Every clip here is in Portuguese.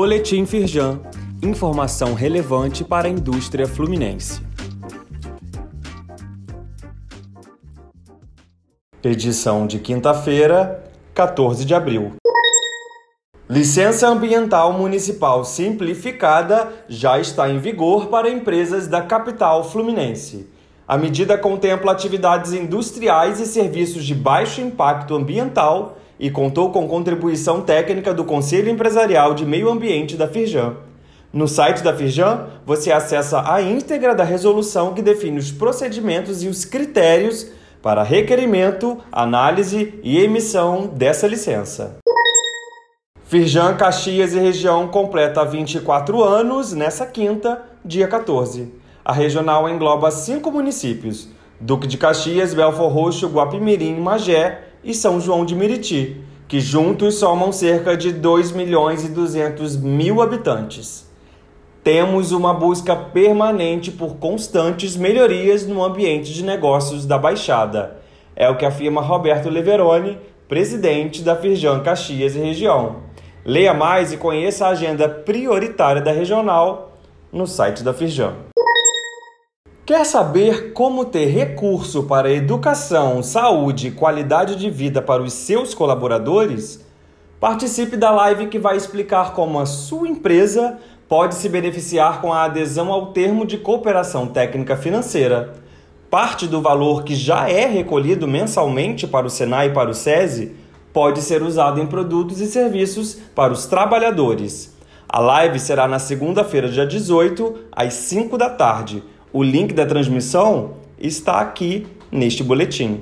Boletim Firjan. Informação relevante para a indústria fluminense. Edição de quinta-feira, 14 de abril. Licença ambiental municipal simplificada já está em vigor para empresas da capital fluminense. A medida contempla atividades industriais e serviços de baixo impacto ambiental e contou com contribuição técnica do Conselho Empresarial de Meio Ambiente da Firjan. No site da Firjan, você acessa a íntegra da resolução que define os procedimentos e os critérios para requerimento, análise e emissão dessa licença. Firjan Caxias e região completa 24 anos nessa quinta, dia 14. A regional engloba cinco municípios: Duque de Caxias, Belfor Roxo, Guapimirim, Magé e São João de Meriti, que juntos somam cerca de 2 milhões e 200 mil habitantes. Temos uma busca permanente por constantes melhorias no ambiente de negócios da Baixada. É o que afirma Roberto Leveroni, presidente da Firjan Caxias e região. Leia mais e conheça a agenda prioritária da regional no site da Firjan. Quer saber como ter recurso para educação, saúde e qualidade de vida para os seus colaboradores? Participe da live que vai explicar como a sua empresa pode se beneficiar com a adesão ao termo de cooperação técnica financeira. Parte do valor que já é recolhido mensalmente para o Senai e para o SESI pode ser usado em produtos e serviços para os trabalhadores. A live será na segunda-feira, dia 18, às 5 da tarde o link da transmissão está aqui neste boletim.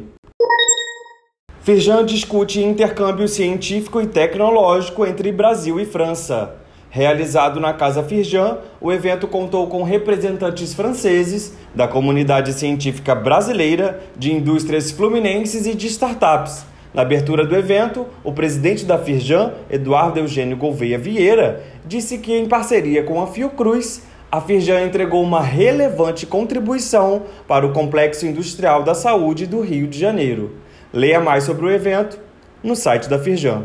Firjan discute intercâmbio científico e tecnológico entre Brasil e França. Realizado na Casa Firjan, o evento contou com representantes franceses da comunidade científica brasileira, de indústrias fluminenses e de startups. Na abertura do evento, o presidente da Firjan, Eduardo Eugênio Gouveia Vieira, disse que, em parceria com a Fiocruz, a Firjan entregou uma relevante contribuição para o Complexo Industrial da Saúde do Rio de Janeiro. Leia mais sobre o evento no site da Firjan.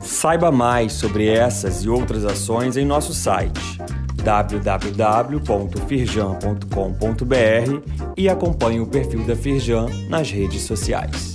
Saiba mais sobre essas e outras ações em nosso site www.firjan.com.br e acompanhe o perfil da Firjan nas redes sociais.